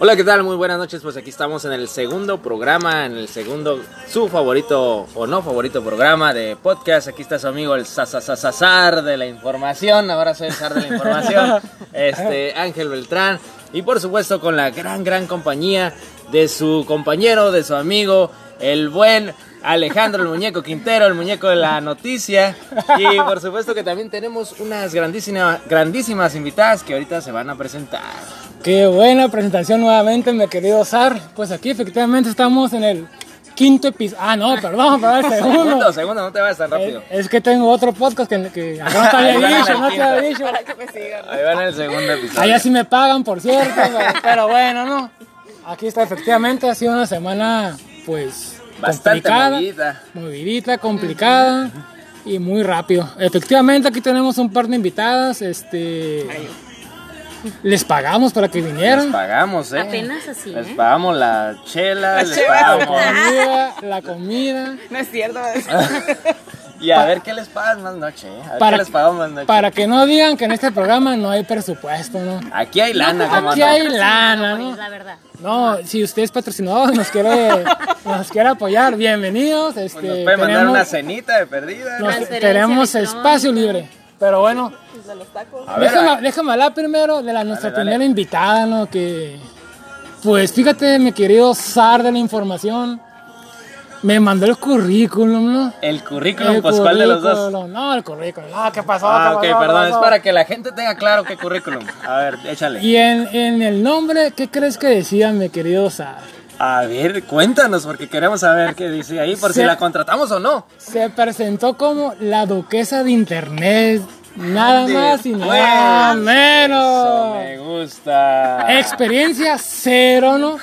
Hola, ¿qué tal? Muy buenas noches. Pues aquí estamos en el segundo programa, en el segundo, su favorito o no favorito programa de podcast. Aquí está su amigo el Sasasasar de la información. Ahora soy el zar de la información, este Ángel Beltrán. Y por supuesto con la gran, gran compañía de su compañero, de su amigo, el buen Alejandro, el muñeco Quintero, el muñeco de la noticia. Y por supuesto que también tenemos unas grandísimas, grandísimas invitadas que ahorita se van a presentar. Qué buena presentación nuevamente, mi querido Sar. Pues aquí efectivamente estamos en el quinto episodio. Ah, no, perdón, perdón, el segundo. Segundo, segundo, no te vayas tan rápido. Es, es que tengo otro podcast que, no te había Ahí van dicho, no te había dicho. Para que me sigan. Ahí van el segundo episodio. Allá sí me pagan, por cierto, pero, pero bueno, ¿no? Aquí está, efectivamente, ha sido una semana, pues, Bastante complicada. movida. Movidita, complicada y muy rápido. Efectivamente, aquí tenemos un par de invitadas, este... Les pagamos para que Les vinieran. pagamos, ¿eh? Apenas así, Les ¿eh? pagamos la chela, La les chela. La pagamos. comida, la comida. No es cierto. Y a ver qué les pagan más noche, ¿eh? A ver Para, qué les pagamos más noche. para que no digan que en este programa no hay presupuesto, ¿no? Aquí hay lana, ¿cómo Aquí no? hay lana, ¿no? la verdad. No, si usted es patrocinador, nos quiere, nos quiere apoyar, bienvenidos. Este, Pues nos puede mandar tenemos, una cenita de perdida. Transferencia tenemos espacio libre. Pero bueno, De los tacos. A ver, déjame, a- déjame hablar primero de la nuestra dale. primera invitada, ¿no? Que, pues fíjate, mi querido zar de la información, me mandó el currículum, ¿no? el currículum, El pues ¿cuál de los dos? No, el currículum, no, ¿qué pasó? Ah, ¿Qué ok, perdón, es para que la gente tenga claro qué currículum. A ver, échale. Y en, en el nombre, ¿qué crees que decía mi querido Zar? A ver, cuéntanos, porque queremos saber qué dice ahí, por si la contratamos o no. Se presentó como la duquesa de internet. Nada más y nada Eso menos. me gusta. Experiencia cero, ¿no?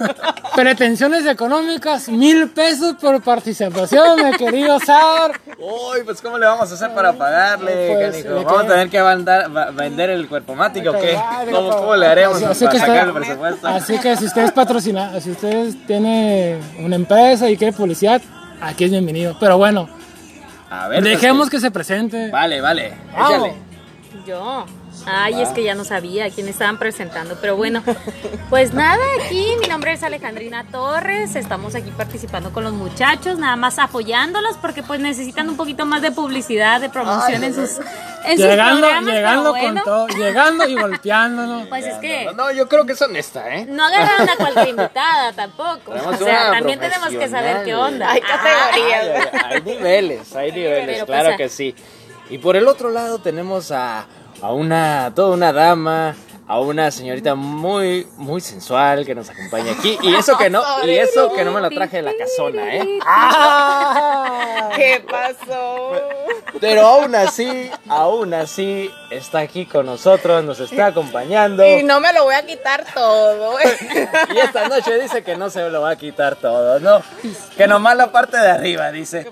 Pretensiones económicas, mil pesos por participación, mi querido Zar. Uy, pues ¿cómo le vamos a hacer para pagarle, Pues, canijo? ¿de ¿Vamos a tener que va- vender el cuerpo mático o qué? ¿Cómo, le haremos así- para así que sacar está- el presupuesto? Así que si usted es patrocinado, si usted tiene una empresa y quiere publicidad, aquí es bienvenido. Pero bueno, A ver, dejemos pues, que se presente. Vale, vale, Vamos. échale. Yo. Ay, es que ya no sabía a quién estaban presentando, pero bueno, pues nada, aquí mi nombre es Alejandrina Torres, estamos aquí participando con los muchachos, nada más apoyándolos porque pues necesitan un poquito más de publicidad, de promoción en sus, en sus Llegando, programas, llegando bueno, con todo, llegando y golpeándonos. Pues es que No, yo creo que es honesta, ¿eh? no agarraron a cualquier invitada tampoco, Tenemos o sea, una también tenemos que saber qué onda. Hay Ah, categorías. Ay, ay, hay niveles, hay niveles, Pero, claro pues, que sí. Y por el otro lado tenemos a, a una, toda una dama, a una señorita muy, muy sensual que nos acompaña aquí. Y eso que no, y eso que no me lo traje de la casona, ¿eh? ¡Ah! ¿Qué pasó? Pero aún así, aún así, está aquí con nosotros, nos está acompañando. Y no me lo voy a quitar todo. ¿eh? Y esta noche dice que no se lo va a quitar todo, ¿no? Que nomás la parte de arriba, dice.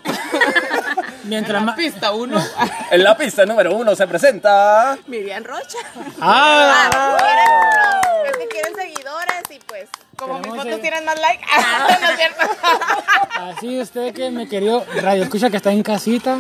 Mientras más. Pista uno. En la pista número uno se presenta. Miriam Rocha. ¡Ah! Ah, ¿quieren? Es que quieren seguidores y pues, como mis fotos ser- tienen más like. no es cierto. Así usted que me querido radio escucha que está en casita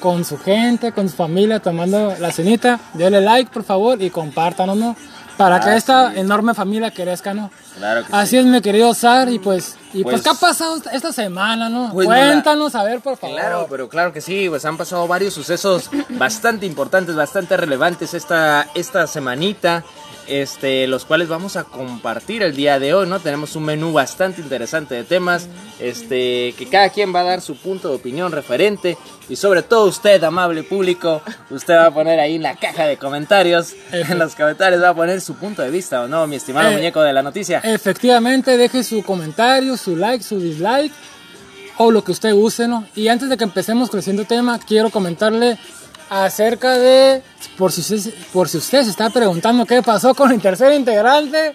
con su gente, con su familia tomando la cenita, dele like por favor y compártanos, ¿no? Para que Así esta es. enorme familia crezca, ¿no? Claro que Así es, mi querido Sar, y pues, y pues, Pues- ¿qué ha pasado esta- semana, no? Pues, Cuéntanos, a ver, por favor. Claro, pero claro que sí, pues han pasado varios sucesos bastante importantes, bastante relevantes esta, esta semanita, este, los cuales vamos a compartir el día de hoy, ¿no? Tenemos un menú bastante interesante de temas, este, que cada quien va a dar su punto de opinión referente y sobre todo usted, amable público, usted va a poner ahí en la caja de comentarios, en los comentarios va a poner su punto de vista, ¿o no, mi estimado Eh, muñeco de la noticia? Efectivamente, deje su comentario, su like, su dislike o lo que usted use, ¿no? Y antes de que empecemos con el siguiente tema, quiero comentarle acerca de, por si usted, por si usted se está preguntando qué pasó con el tercer integrante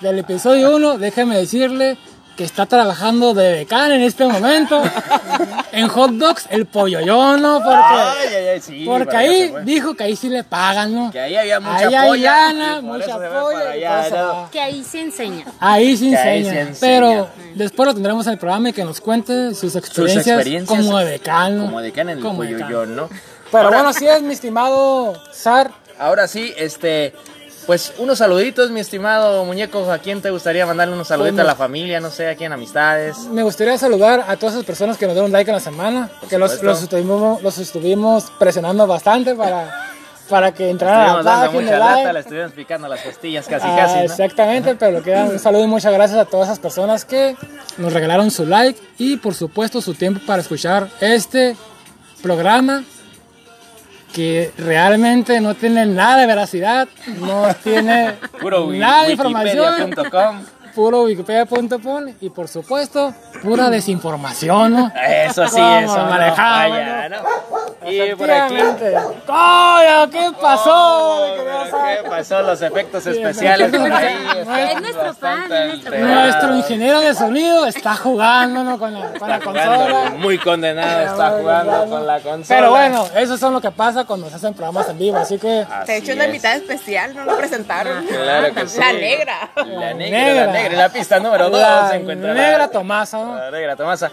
del episodio 1, déjeme decirle que está trabajando de decán en este momento en hot dogs, el pollo yo, ¿no? Porque, Ay, ay, ay, sí, porque ahí dijo que ahí sí le pagan, ¿no? Que ahí había mucha Ahí hay polla, lana, mucha polla. Que ahí se enseña. Ahí se ahí enseña. se enseña. Pero después lo tendremos en el programa y que nos cuente sus experiencias, experiencias como decano. Como decano en el decano. Polloyón, ¿no? Pero Ahora- bueno, así es, mi estimado Sar. Ahora sí, este. pues unos saluditos, mi estimado muñeco. ¿A quién te gustaría mandarle unos saluditos Pues, a la familia? No sé, a quién, amistades. Me gustaría saludar a todas esas personas que nos dieron like en la semana, Por que los, los, estuvimos, los estuvimos presionando bastante para, para que entraran a la dando página. mucha lata, le estuvimos picando las costillas casi, Ah, casi. ¿no? Exactamente, pero que un saludo y muchas gracias a todas esas personas que nos regalaron su like y por supuesto su tiempo para escuchar este programa que realmente no tiene nada de veracidad, no tiene nada de información. Puro wikipedia.com y por supuesto pura desinformación, ¿no? Eso sí, ¿Cómo eso. lo no. Y por aquí. ¿Qué pasó? Oh, ¿Qué pasó? Los efectos especiales por ahí. Es nuestro fan, nuestro. Nuestro ingeniero de sonido está jugando ¿no? con la, con la Está jugando, consola. muy condenado está jugando con la consola. Pero bueno, eso es lo que pasa cuando se hacen programas en vivo, así que De hecho, Así una invitada especial, no lo presentaron. Claro que sí. La negra. La Negra. la negra. En la pista número 2 la se encuentra negra la, Tomasa, negra Tomasa.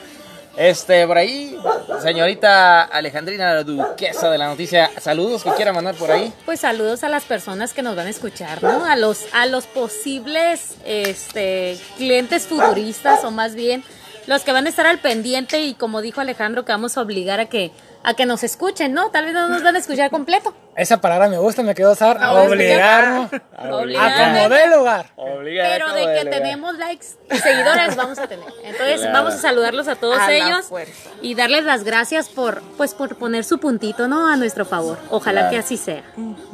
Este, por ahí, señorita Alejandrina, la duquesa de la noticia. Saludos que quiera mandar por ahí. Pues saludos a las personas que nos van a escuchar, ¿no? A los, a los posibles este, clientes futuristas o más bien los que van a estar al pendiente y como dijo Alejandro que vamos a obligar a que, a que nos escuchen, ¿no? Tal vez no nos van a escuchar completo. Esa palabra me gusta, me quedó usar. No, obligarnos Obligar. a como dé lugar. Pero de que lugar. tenemos likes y seguidores vamos a tener. Entonces Claro. vamos a saludarlos a todos A ellos y darles las gracias por pues por poner su puntito, ¿no? A nuestro favor. Ojalá Claro. que así sea.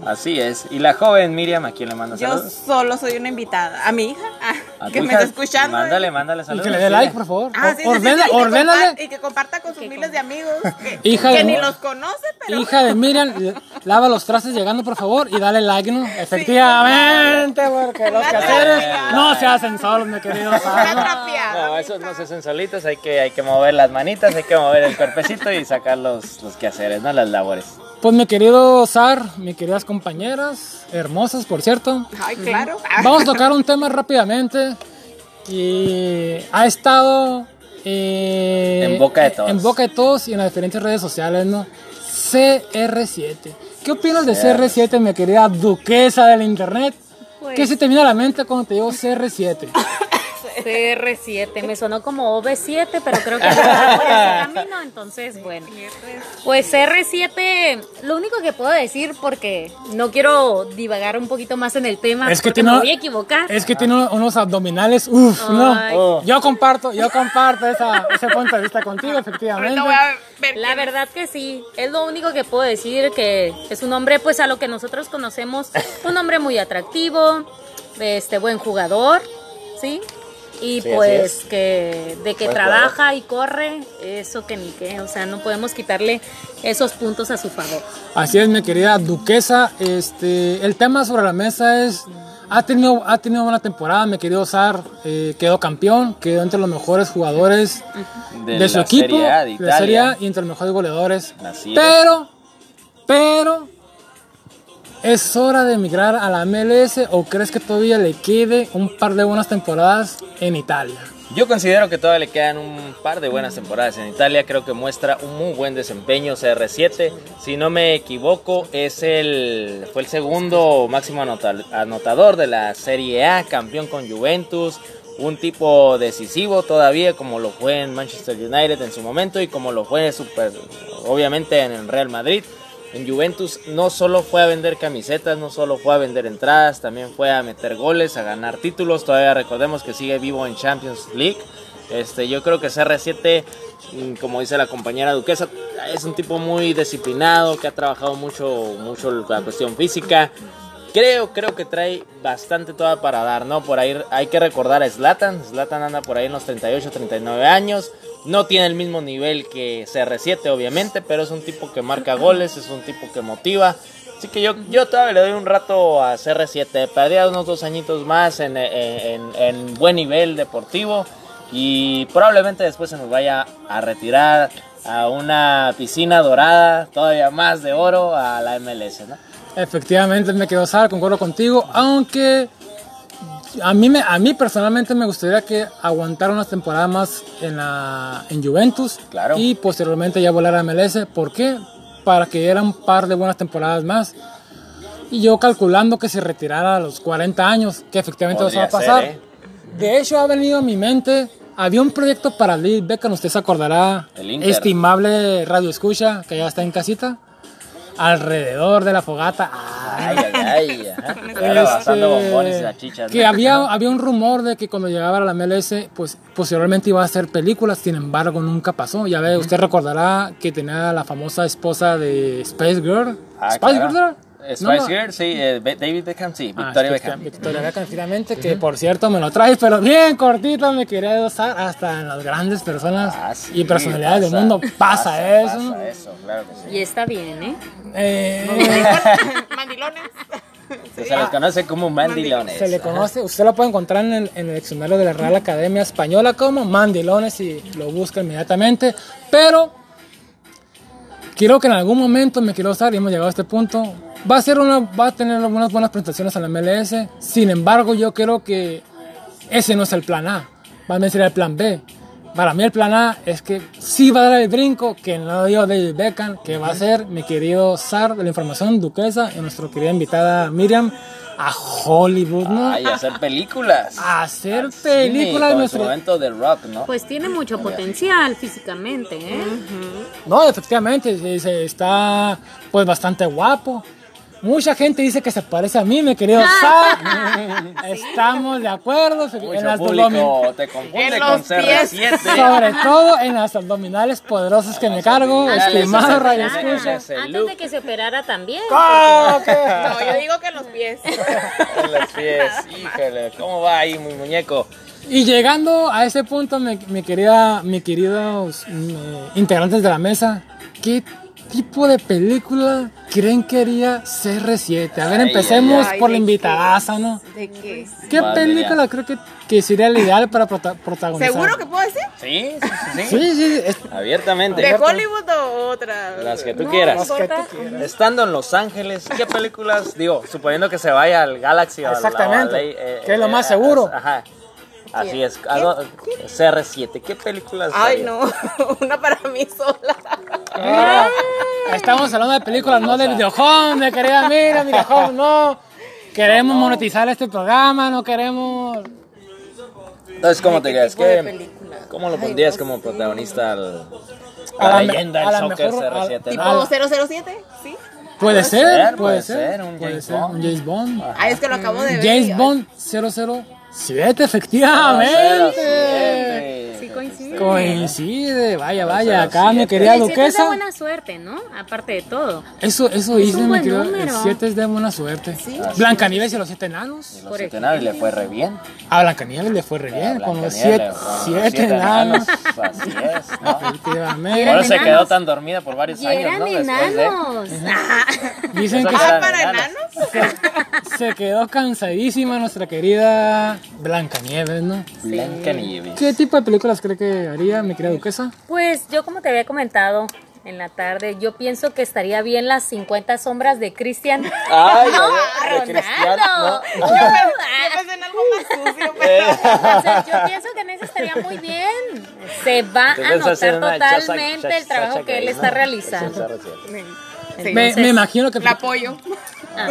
Así es. Y la joven Miriam, ¿a quién le manda Yo saludos? solo soy una invitada. A mi hija, ah, ¿A tu que me hija? está escuchando. Mándale, mándale Y saludos. que le dé like, por favor. Ah, sí, sí, sí, Ordena- sí, y que ordénale. compa- Y que comparta con sus miles de amigos. Que, Hija que de- ni los conoce, pero. Hija de Miriam, lava los trastes llegando, por favor, y dale like, ¿no? Efectivamente, porque los quehaceres no se hacen solos, mi querido ¿no? esos no se hacen solitos, hay que, hay que mover las manitas, hay que mover el cuerpecito y sacar los, los quehaceres, ¿no? Las labores. Pues mi querido Sar, mis queridas compañeras, hermosas, por cierto, Ay, claro. Vamos a tocar un tema rápidamente y ha estado eh, En boca de todos. En boca de todos y en las diferentes redes sociales, ¿no? CR7. ¿Qué opinas de CR7, mi querida duquesa del internet? Pues- ¿Qué se te viene a la mente cuando te digo CR7? CR7, me sonó como OV7, pero creo que no va por ese camino, entonces bueno. Pues CR7, lo único que puedo decir, porque no quiero divagar un poquito más en el tema, Es que tiene- me voy a equivocar. Es que tiene unos abdominales, uff. ¿no? Oh. Yo comparto, yo comparto esa, ese punto de vista contigo, efectivamente. Ahorita voy a ver. La verdad que sí, es lo único que puedo decir, que es un hombre pues a lo que nosotros conocemos, un hombre muy atractivo, este buen jugador, ¿sí? Y Sí, pues es. que de que trabaja y corre, eso que ni qué, o sea, no podemos quitarle esos puntos a su favor. Así es, mi querida duquesa. Este, el tema sobre la mesa es, ha tenido, ha tenido buena temporada, mi querido Sar, eh, quedó campeón, quedó entre los mejores jugadores de, De su la equipo, Serie A de la Serie A, y entre los mejores goleadores. Así es. pero, pero, ¿es hora de emigrar a la MLS o crees que todavía le quede un par de buenas temporadas en Italia? Yo considero que todavía le quedan un par de buenas temporadas en Italia. Creo que muestra un muy buen desempeño CR7. Si no me equivoco, es el fue el segundo máximo anota- anotador de la Serie A, campeón con Juventus. Un tipo decisivo todavía, como lo fue en Manchester United en su momento y como lo fue super, obviamente en el Real Madrid. En Juventus no solo fue a vender camisetas, no solo fue a vender entradas, también fue a meter goles, a ganar títulos. Todavía recordemos que sigue vivo en Champions League. Este, yo creo que CR7, mm, como dice la compañera Duquesa, es un tipo muy disciplinado, que ha trabajado mucho, mucho la cuestión física. Creo, creo que trae bastante toda para dar, ¿no? Por ahí hay que recordar a Zlatan. Zlatan anda por ahí en los 38, 39 años. No tiene el mismo nivel que CR7, obviamente, pero es un tipo que marca goles, es un tipo que motiva. Así que yo, yo todavía le doy un rato a CR7. Perdía unos dos añitos más en- en- en buen nivel deportivo. Y probablemente después se nos vaya a retirar a una piscina dorada, todavía más de oro, a la MLS, ¿no? Efectivamente, me quedo Sara, concuerdo contigo, aunque a mí, me, a mí personalmente me gustaría que aguantara unas temporadas más en, la, en Juventus Claro. y posteriormente ya volar a MLS. ¿Por qué? Para que diera un par de buenas temporadas más. Y yo calculando que se retirara a los 40 años, que efectivamente eso va a Podría pasar. ser, ¿eh? De hecho, ha venido a mi mente. Había un proyecto para Lil Beckham, usted se acordará. El. Estimable radio escucha, que ya está en casita. Alrededor de la fogata. Ay, ay, ay. Este, bombones y salchichas. que había, había un rumor de que cuando llegara a la MLS, pues posiblemente iba a hacer películas, sin embargo nunca pasó. Ya ve, usted recordará que tenía la famosa esposa de Space Girl. Ah, ¿Spice claro. Girl? Eh, No, Spice no. Girl, sí. eh, David Beckham, sí. Ah, Victoria Beckham. Victoria Beckham, finalmente, que por cierto me lo trae, pero bien cortito, me quería usar hasta en las grandes personas Ah, sí, y personalidades del mundo. Pasa, eso. Pasa eso, claro que sí. Y está bien, ¿eh? Eh, Mandilones. Se les conoce como mandilones. Se le Ajá. conoce, usted lo puede encontrar en el, en el diccionario de la Real Academia Española como mandilones y lo busca inmediatamente. Pero quiero que en algún momento me quiero usar y hemos llegado a este punto. Va a ser una, va a tener unas buenas presentaciones en la MLS. Sin embargo, yo creo que ese no es el plan A. Va a ser el plan B. Para mí el plan A es que sí va a dar el brinco que no dio David Beckham, que va a ser mi querido Sar de la información duquesa y nuestra querida invitada Miriam a Hollywood, ¿no? Ay, hacer películas. a hacer Al películas cine, nuestro... momento de rock, ¿no? Pues tiene mucho potencial físicamente, ¿eh? No, efectivamente, está pues bastante guapo. Mucha gente dice que se parece a mí, mi querido Sar. Estamos de acuerdo. en las público abdomin- te confunde En con los pies. CR7. Sobre todo en las abdominales poderosas que me cargo, estimado Radio. Escucha. Antes de que se operara también. Ah, ok. No, yo digo que en los pies. En los pies, híjole, ¿cómo va ahí, mi muñeco? Y llegando a ese punto, mi, mi querida, mi queridos mm, integrantes de la mesa, ¿qué tipo de película creen que haría CR7? A ver, empecemos ay, ay, por ¿de la qué? invitadaza, ¿no? ¿De qué? ¿Qué Madre película creo que, que sería la ideal para prota- protagonizar? ¿Seguro que puedo decir? Sí, sí, sí. sí. Sí, sí, es- Abiertamente. ¿De Hollywood o otra? Las que tú No, quieras. Estando en Los Ángeles, ¿qué películas? Digo, suponiendo que se vaya al Galaxy Exactamente, al- eh, que es lo eh, más eh, seguro. Ajá. Así es. Algo- CR7, ¿qué películas? Ay, haría? no. Una para mí sola. Ah, estamos hablando de películas, no de videojuegos, de querida mira, videojuegos, no. Queremos monetizar este programa, no queremos... Entonces, ¿cómo te ¿Qué crees? ¿Qué? ¿Cómo lo Ay, pondrías no como sé. protagonista al, A la la me- leyenda del soccer mejor- a- CR7? ¿Tipo ¿no? 007? ¿Sí? Puede ser, ser, puede ser, ser, un puede James ser, Bond. un James Bond. Ah, es que lo acabo de ver. James Bond 007, efectivamente. Sí, coincide. Coincide, vaya, vaya, acá 007. mi querida El siete es de duquesa. buena suerte, ¿no? Aparte de todo. Eso, eso Es dice mi número. 7 es de buena suerte. Blancanieves y los siete enanos. Los siete enanos le fue re bien. A Blancanieves le fue re bien, con los siete, siete, enanos. Así es, ¿no? Efectivamente. Eran Por eso se quedó tan dormida por varios Y años, eran ¿no? Enanos. Ah, Dicen que Ah, para enanos. enanos. se quedó cansadísima nuestra querida Blancanieves, ¿no? Blancanieves. ¿Qué tipo de películas cree que haría mi querida duquesa? Pues yo como te había comentado en la tarde, yo pienso que estaría bien las 50 sombras de Cristian. Ay, No, de Cristiano, Ronaldo. ¿no? Yo pensé en algo más sucio, pero... O sea, yo pienso que en eso estaría muy bien. Se va a notar totalmente Chacha- el trabajo Chacha que él está ¿no? realizando. Es el CR7. Sí. Me, me imagino que La apoyo.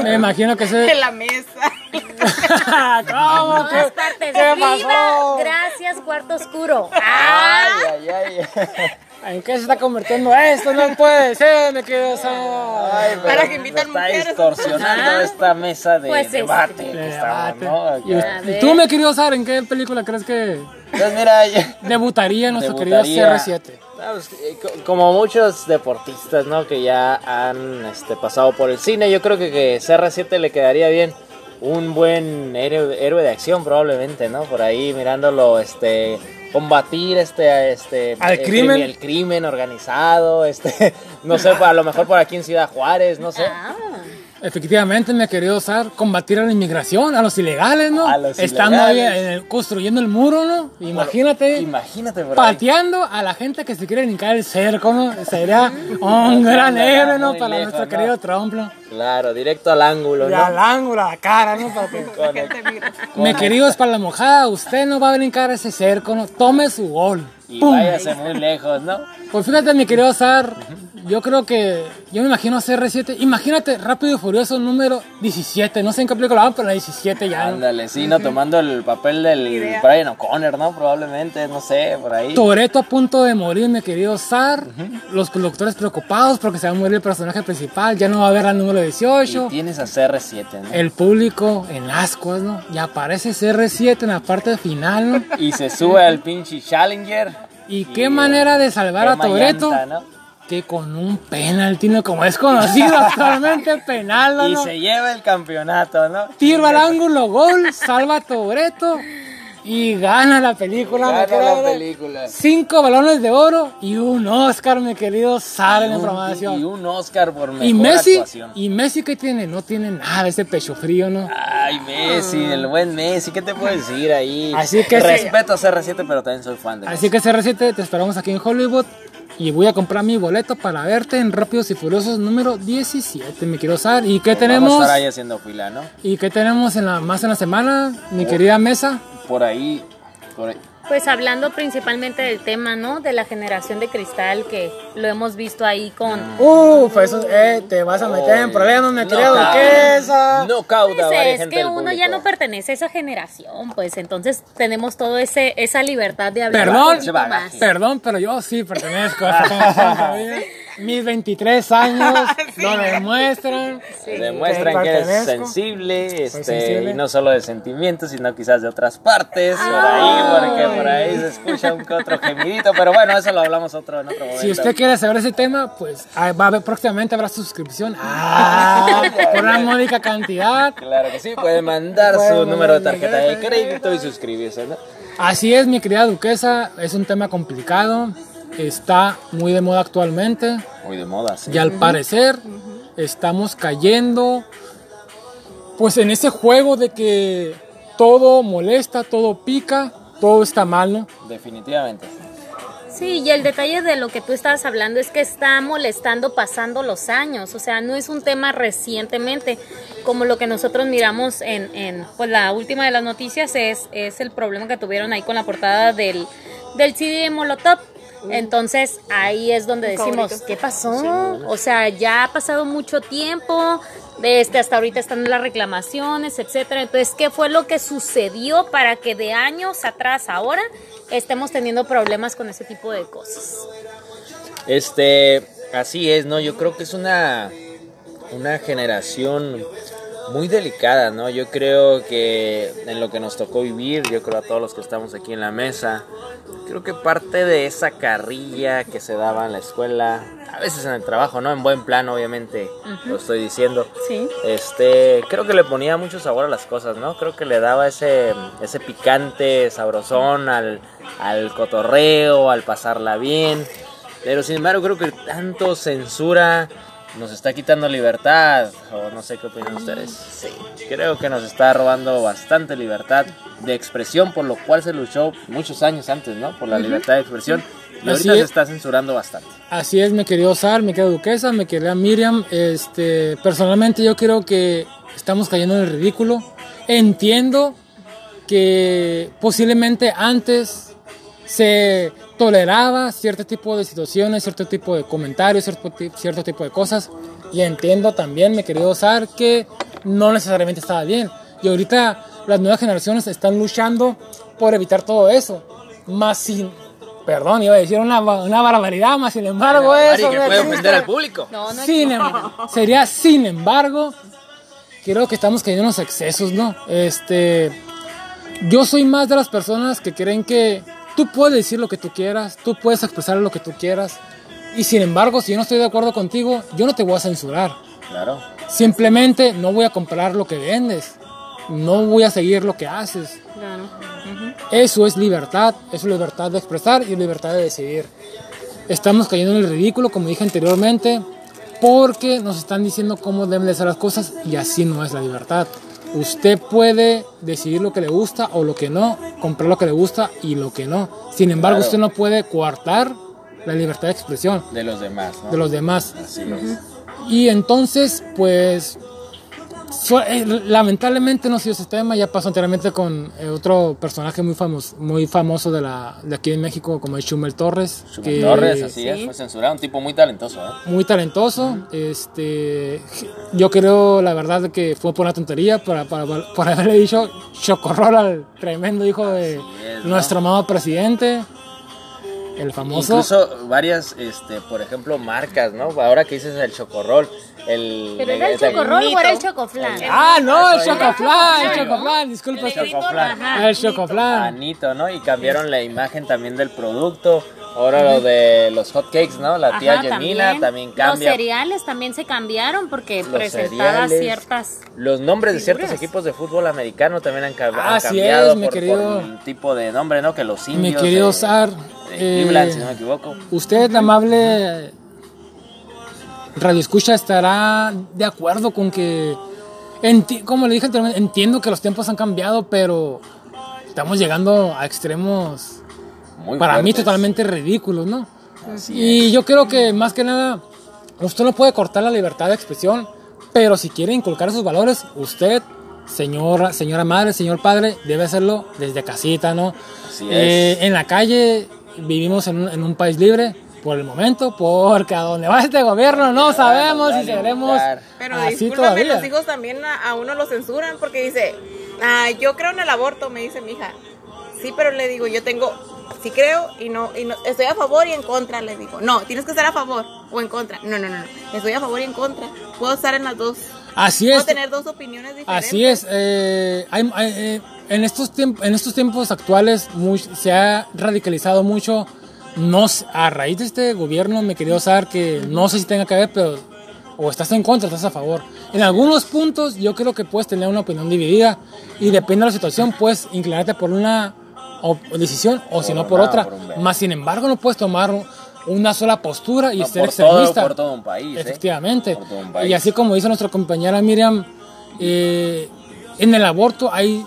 me imagino que se En la mesa. ¿Cómo? Partes. ¿Qué ¡Viva! pasó? Gracias, cuarto oscuro. ¡Ah! Ay, ay, ay. ¿En qué se está convirtiendo esto? No puede ser, me quedo Ay, pero Para que invitan está mujeres. distorsionando Ah. esta mesa de Pues, debate este, que estamos, ¿no? ¿Y, y tú, me querido saber en qué película crees que Pues mira, debutaría nuestro Debutaría. querido CR7? Ah, pues, eh, co- como muchos deportistas, ¿no? Que ya han este, pasado por el cine, yo creo que, que CR7 le quedaría bien un buen héroe, héroe de acción probablemente, ¿no? Por ahí mirándolo, este, combatir este, este, Al el crimen. crimi- el crimen organizado, este, no sé, a lo mejor por aquí en Ciudad Juárez, no sé. Ah. Efectivamente, me querido usar combatir a la inmigración, a los ilegales, ¿no? A los Estando ahí ilegales. en el- construyendo el muro, ¿no? Imagínate. Imagínate por ahí. Pateando a la gente que se quiere hincar el cerco, ¿no? Sería un gran héroe, ¿no? Para lejos, nuestro ¿no? querido Trump, ¿no? Claro, directo al ángulo, Y ¿no? al ángulo, a la cara, ¿no? Para que- Con el- Mi querido espalda mojada, usted no va a brincar ese cerco, ¿no? Tome su gol. Y ¡Pum! váyase muy lejos, ¿no? Pues fíjate, mi querido Zar, Yo creo que, yo me imagino CR7, imagínate Rápido y Furioso número 17, no sé en qué película van, pero la 17 ya. ¿no? Ándale, sí, ¿no? Tomando el papel del idea. Brian O'Connor, ¿no? Probablemente, no sé, por ahí. Toreto a punto de morir, mi querido Zar. Los productores preocupados porque se va a morir el personaje principal. Ya no va a haber al número Y 18. tienes a CR7, ¿no? El público en ascuas, ¿no? Y aparece CR7 en la parte final, ¿no? Y se sube al pinche Challenger. Y qué manera de salvar a Toreto. Que con un penalti, ¿no? Como es conocido actualmente, penal, ¿no? Y se lleva el campeonato, ¿no? Tiro al ángulo, gol, salva a Toreto y gana la película. Gana la película. Cinco balones de oro y un Oscar, mi querido Sara en la información. Y un Oscar por mejor Y Messi, actuación. y Messi que tiene, no tiene nada ese pecho frío, ¿no? Ay, Messi, el buen Messi, ¿qué te puedo decir ahí? Así que sí. Respeto a CR7, pero también soy fan de Así que CR7, te esperamos aquí en Hollywood y voy a comprar mi boleto para verte en Rápidos y Furiosos número 17, mi querido Sar. ¿Y qué Messi. Vamos a tenemos? estar ahí haciendo fila, ¿no? ¿Y qué tenemos en la, más en la semana, mi querida mesa? Por ahí, por ahí. Pues hablando principalmente del tema, ¿no? De la generación de cristal que lo hemos visto ahí con... Uf, eso, eh, te vas a meter en problemas, mi querida Knockout. duquesa. Knockout a Pues varias es gente que uno ya no pertenece a esa generación, pues entonces tenemos todo ese esa libertad de hablar Perdón, un más. Perdón, pero yo sí pertenezco a esa generación. Mis 23 años lo demuestran. Demuestran que eres pertenezco. sensible, este, sensible. y no solo de sentimientos, sino quizás de otras partes, por ahí, porque por ahí se escucha un que otro gemidito, pero bueno, eso lo hablamos otro, en otro momento. Si usted quiere saber ese tema, pues ah, va a haber, próximamente habrá suscripción. Ah, por una módica cantidad. Claro que sí, puede mandar su número de tarjeta de crédito y suscribirse, ¿no? Así es, mi querida duquesa, es un tema complicado. Está muy de moda actualmente. Muy de moda, sí. Y al parecer estamos cayendo pues en ese juego de que todo molesta, todo pica, todo está mal, ¿no? Definitivamente. Sí, y el detalle de lo que tú estabas hablando es que está molestando pasando los años, o sea, no es un tema recientemente, como lo que nosotros miramos en, en pues la última de las noticias es, es el problema que tuvieron ahí con la portada del, del CD de Molotov. Entonces ahí es donde decimos. ¿qué pasó? O sea, ya ha pasado mucho tiempo, de este hasta ahorita están las reclamaciones, etcétera. Entonces, ¿qué fue lo que sucedió para que de años atrás ahora estemos teniendo problemas con ese tipo de cosas? Este, así es, ¿no? Yo creo que es una, una generación muy delicada, ¿no? Yo creo que en lo que nos tocó vivir, yo creo a todos los que estamos aquí en la mesa, creo que parte de esa carrilla que se daba en la escuela, a veces en el trabajo, ¿no? En buen plan, obviamente, lo estoy diciendo. Sí. Este, creo que le ponía mucho sabor a las cosas, ¿no? Creo que le daba ese, ese picante sabrosón al, al cotorreo, al pasarla bien. Pero sin embargo, creo que tanto censura nos está quitando libertad. O no sé qué opinan ustedes. Sí. Creo que nos está robando bastante libertad de expresión, por lo cual se luchó muchos años antes, ¿no? Por la libertad de expresión. Y Así ahorita se es. está censurando bastante. Así es, mi querido Sar, mi querida Duquesa, mi querida Miriam. Este, personalmente yo creo que estamos cayendo en el ridículo. Entiendo que posiblemente antes se toleraba cierto tipo de situaciones, cierto tipo de comentarios, cierto, cierto tipo de cosas. Y entiendo también, mi querido Sar, que no necesariamente estaba bien. Y ahorita las nuevas generaciones están luchando por evitar todo eso. Más sin, perdón, iba a decir una, una barbaridad, más sin embargo eso. que puede ofender al público. No, no Sin em- sería sin embargo, creo que estamos cayendo en los excesos, ¿no? Este, yo soy más de las personas que creen que tú puedes decir lo que tú quieras, tú puedes expresar lo que tú quieras, y sin embargo, si yo no estoy de acuerdo contigo, yo no te voy a censurar. Claro. Simplemente no voy a comprar lo que vendes, no voy a seguir lo que haces. Claro. Ujú. Eso es libertad, eso es libertad de expresar y libertad de decidir. Estamos cayendo en el ridículo, como dije anteriormente, porque nos están diciendo cómo deben de ser las cosas y así no es la libertad. Usted puede decidir lo que le gusta o lo que no, comprar lo que le gusta y lo que no. Sin embargo, Claro. usted no puede coartar la libertad de expresión De los demás, ¿no? de los demás. Así es. Y entonces, pues, So- eh, lamentablemente no sido ese tema, ya pasó anteriormente con eh, otro personaje muy famoso, muy famoso de, la, de aquí en México, como es Chumel Torres. Chumel que- Torres, así sí. es, fue censurado, un tipo muy talentoso, ¿eh? muy talentoso. Este, yo creo, la verdad, que fue por una tontería, para, para, por haberle dicho chocorrol al tremendo hijo de es, ¿no? nuestro amado presidente, el famoso. Incluso varias, este, por ejemplo, marcas, ¿no? Ahora que dices el chocorrol, el... ¿Pero era el este- chocorrol o era el chocoflan? Ah, no, el chocoflan, el chocoflan, disculpe. El chocoflan. ajá, El chocoflan. Anito, ¿no? Y cambiaron la imagen también del producto. Ahora lo de los hot cakes, ¿no? La tía Ajá, Yemila también, cambia. Los cereales también se cambiaron porque Los presentaba cereales. ciertas. Los nombres de ciertos equipos de fútbol americano también han, han Así cambiado es, mi por, querido- por el tipo de nombre, ¿no? Que los indios. Mi querido de- Sar, de eh, Cleveland, si no me equivoco. Usted, amable Radio Escucha, estará de acuerdo con que, enti- como le dije anteriormente, entiendo que los tiempos han cambiado, pero estamos llegando a extremos, Muy para mí, totalmente ridículos, ¿no? Así Y yo creo que más que nada, usted no puede cortar la libertad de expresión, pero si quiere inculcar esos valores, usted, señora, señora madre, señor padre, debe hacerlo desde casita, ¿no? Así Eh, en la calle vivimos en un, en un país libre por el momento, porque a donde va este gobierno no sabemos si seremos. Pero así todavía. los hijos también a, a uno lo censuran porque dice, ah, yo creo en el aborto, me dice mi hija. Sí, pero le digo, yo tengo, sí creo y no, y no, estoy a favor y en contra, le digo. No, tienes que estar a favor o en contra. No, no, no, no. Estoy a favor y en contra. Puedo estar en las dos. Así Puedo es. tener dos opiniones diferentes. Así es, eh, hay- hay, eh, en, estos tiempos, en estos tiempos actuales muy- se ha radicalizado mucho, no, a raíz de este gobierno, me quería usar que no sé si tenga que ver, pero o estás en contra estás a favor. En algunos puntos yo creo que puedes tener una opinión dividida y depende de la situación, puedes inclinarte por una decisión o si no por otra. Más sin embargo no puedes tomar una sola postura y No, ser por todo, extremista. por todo un país. ¿eh? Efectivamente. Por todo un país. Y así como dice nuestra compañera Miriam, eh, en el aborto hay,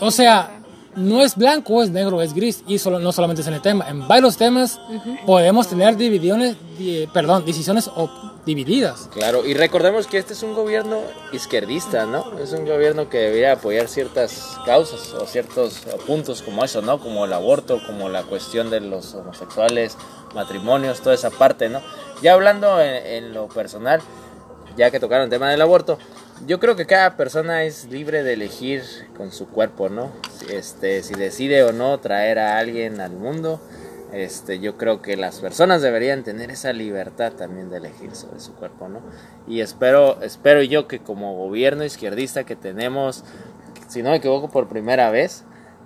o sea, no es blanco es negro, es gris. Y solo, no solamente es en el tema, en varios temas podemos tener divisiones, di- perdón, decisiones o- divididas. Claro, y recordemos que este es un gobierno izquierdista, ¿no? Es un gobierno que debería apoyar ciertas causas o ciertos puntos como eso, ¿no? Como el aborto, como la cuestión de los homosexuales, matrimonios, toda esa parte, ¿no? Ya hablando en, en lo personal, ya que tocaron el tema del aborto, yo creo que cada persona es libre de elegir con su cuerpo, ¿no? Este, si decide o no traer a alguien al mundo, este, yo creo que las personas deberían tener esa libertad también de elegir sobre su cuerpo, ¿no? Y espero, espero yo que como gobierno izquierdista que tenemos, si no me equivoco por primera vez,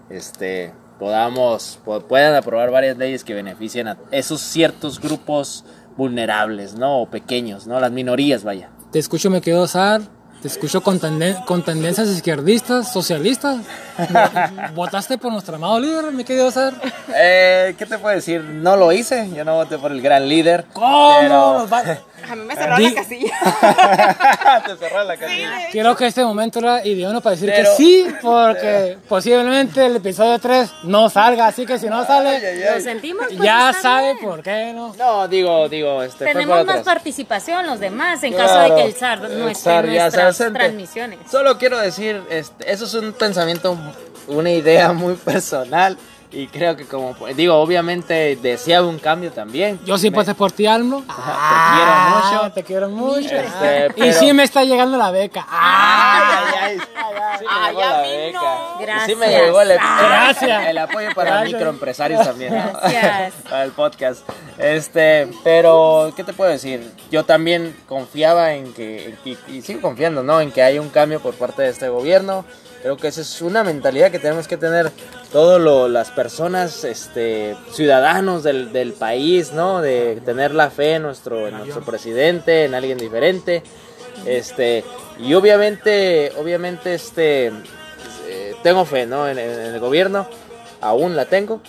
este, podamos, po- puedan aprobar varias leyes que beneficien a esos ciertos grupos vulnerables, ¿no? O pequeños, ¿no? Las minorías, vaya. Te escucho, me quedo Sar. Te escucho con, tenden- con tendencias izquierdistas, socialistas. ¿Votaste por nuestro amado líder, mi querido Sar? Eh, ¿Qué te puedo decir? No lo hice, yo no voté por el gran líder. ¿Cómo? pero- A mí me cerraron Di- la casilla. Te cerró la casilla. Quiero que este momento era idóneo para decir Pero- que sí, porque posiblemente el episodio 3 no salga, así que si no sale, Lo sentimos. pues, ya está sabe bien. por qué no. No, digo, digo, este Tenemos más participación los demás en Claro, caso de que el SAR no esté en ya nuestras transmisiones. Solo quiero decir, este, eso es un pensamiento, una idea muy personal y creo que como, digo, obviamente deseaba un cambio también. Yo sí Me- pasé por ti, Almo. Ajá, te quiero mucho. Te quiero mucho. Este, Y pero- sí me está llegando la beca. Ah, Ay, ay, ay. Sí me Ay, llegó a la mí beca. no. Y Sí me Gracias. llegó el, Gracias. el apoyo para Gracias. microempresarios también. ¿no? Gracias. para el podcast. Este, pero, ¿qué te puedo decir? Yo también confiaba en que, y, y sigo confiando, ¿no? En que hay un cambio por parte de este gobierno. Creo que esa es una mentalidad que tenemos que tener todas las personas, este, ciudadanos del, del país, ¿no? De tener la fe en nuestro, en nuestro presidente, en alguien diferente. Este, y obviamente, obviamente, este, eh, tengo fe, ¿no? En, en el gobierno, aún la tengo.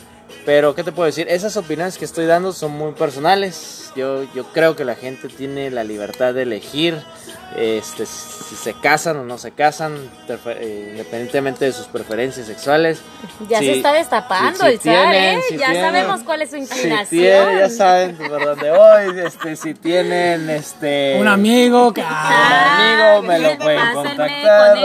Pero, ¿qué te puedo decir? Esas opiniones que estoy dando son muy personales. Yo, yo creo que la gente tiene la libertad de elegir este, si se casan o no se casan, eh, independientemente de sus preferencias sexuales. Ya Si- se está destapando si- si el tienen- ¿eh? si ya tienen- sabemos cuál es su Si inclinación. tienen, ya saben por dónde voy. Este, si tienen este, Un amigo que... un ah, amigo, me lo pueden Pásenme, contactar. al,